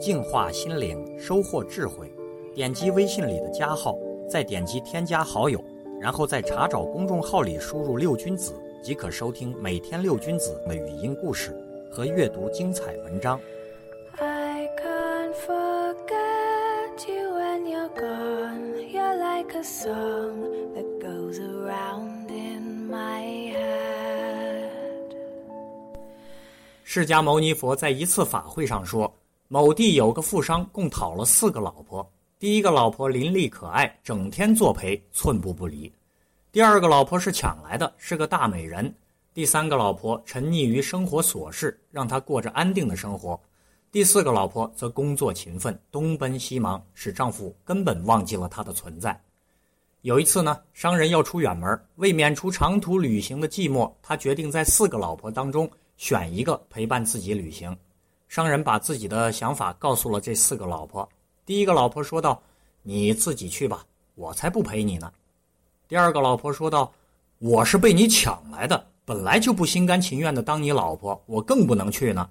净化心灵，收获智慧。点击微信里的加号，再点击添加好友，然后在查找公众号里输入“六君子”，即可收听每天六君子的语音故事和阅读精彩文章。I can't forget you when you're gone. You're like a song that goes around in my head. 释迦牟尼佛在一次法会上说，某地有个富商，共讨了四个老婆。第一个老婆伶俐可爱，整天作陪，寸步不离；第二个老婆是抢来的，是个大美人；第三个老婆沉溺于生活琐事，让她过着安定的生活；第四个老婆则工作勤奋，东奔西忙，使丈夫根本忘记了她的存在。有一次呢，商人要出远门，为免除长途旅行的寂寞，他决定在四个老婆当中。选一个陪伴自己旅行，商人把自己的想法告诉了这四个老婆。第一个老婆说道：“你自己去吧，我才不陪你呢。”第二个老婆说道：“我是被你抢来的，本来就不心甘情愿的当你老婆，我更不能去呢。”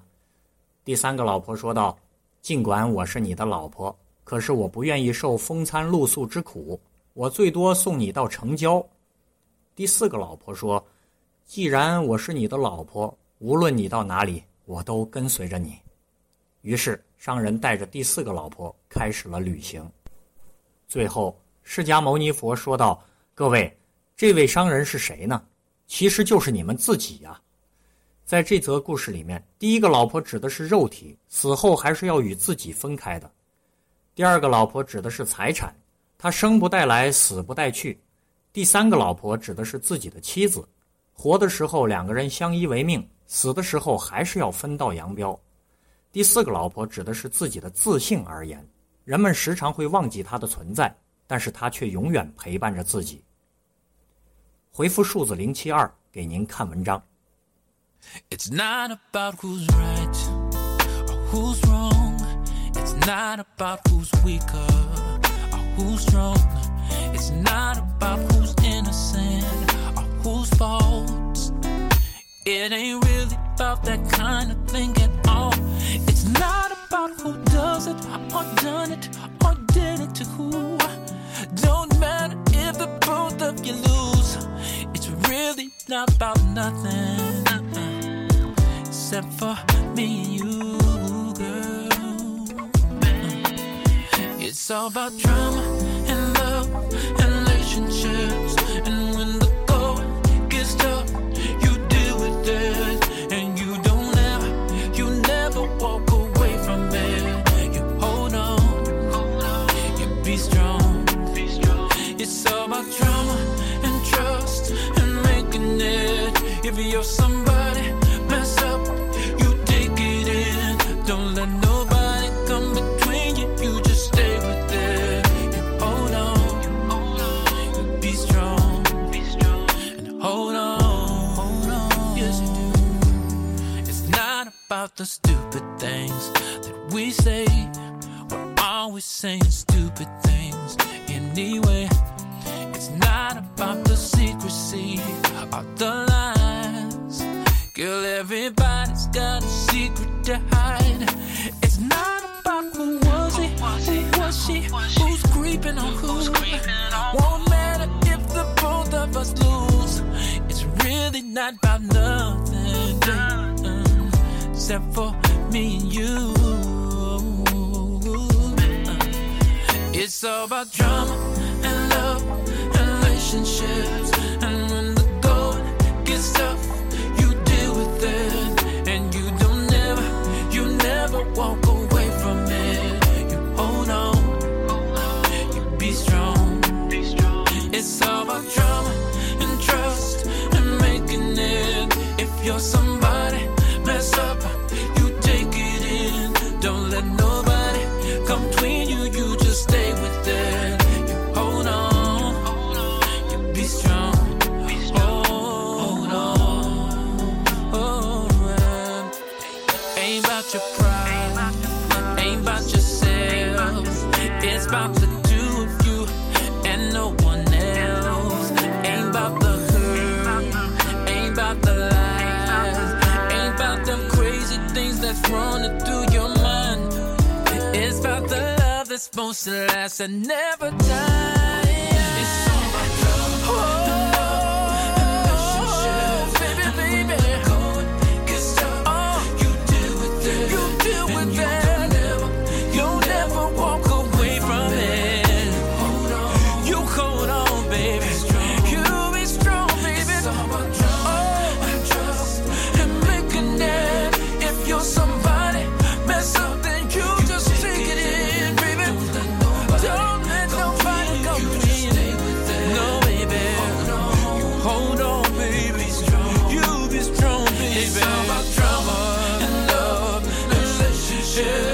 第三个老婆说道：“尽管我是你的老婆，可是我不愿意受风餐露宿之苦，我最多送你到城郊。”第四个老婆说：“既然我是你的老婆。”无论你到哪里，我都跟随着你。于是，商人带着第四个老婆开始了旅行。最后，释迦牟尼佛说道：“各位，这位商人是谁呢？其实就是你们自己呀。”在这则故事里面，第一个老婆指的是肉体，死后还是要与自己分开的；第二个老婆指的是财产，她生不带来，死不带去；第三个老婆指的是自己的妻子，活的时候两个人相依为命。死的时候还是要分道扬镳。第四个老婆指的是自己的自信而言，人们时常会忘记她的存在，但是她却永远陪伴着自己。回复数字零七二给您看文章。It's not about who's right or who's wrong. It's not about who's weaker or who's strong. It's not about who's innocent or who's false. It ain't really about that kind of thing at all. About nothing uh-uh, except for me and you, girl. It's all about drama and love and relationships and when the going gets tough. You deal with it, and you don't ever, you never walk away from it. You hold on, you be strong. It's all about drama If you're somebody, mess up, you take it in. Don't let nobody come between you. You just stay with it. You hold on, you be strong, and hold on. Yes, you do. It's not about the stupid things that we say. We're always saying stupid things anyway. It's not about the secrecy or the everybody's got a secret to hide. It's not about who was he, who was she, who's creeping on who. Won't matter if the both of us lose. It's really not about nothing, babe, except for me and you. Uh, it's all about drama and love and relationships. You're somebody, up, you take it in. Don't let nobody come between you. You just stay with it. You hold on, you be strong. Hold on, oh, ain't about your pride, ain't about yourself. It's about the running through your mind? It's about the love that's supposed to last and never die. future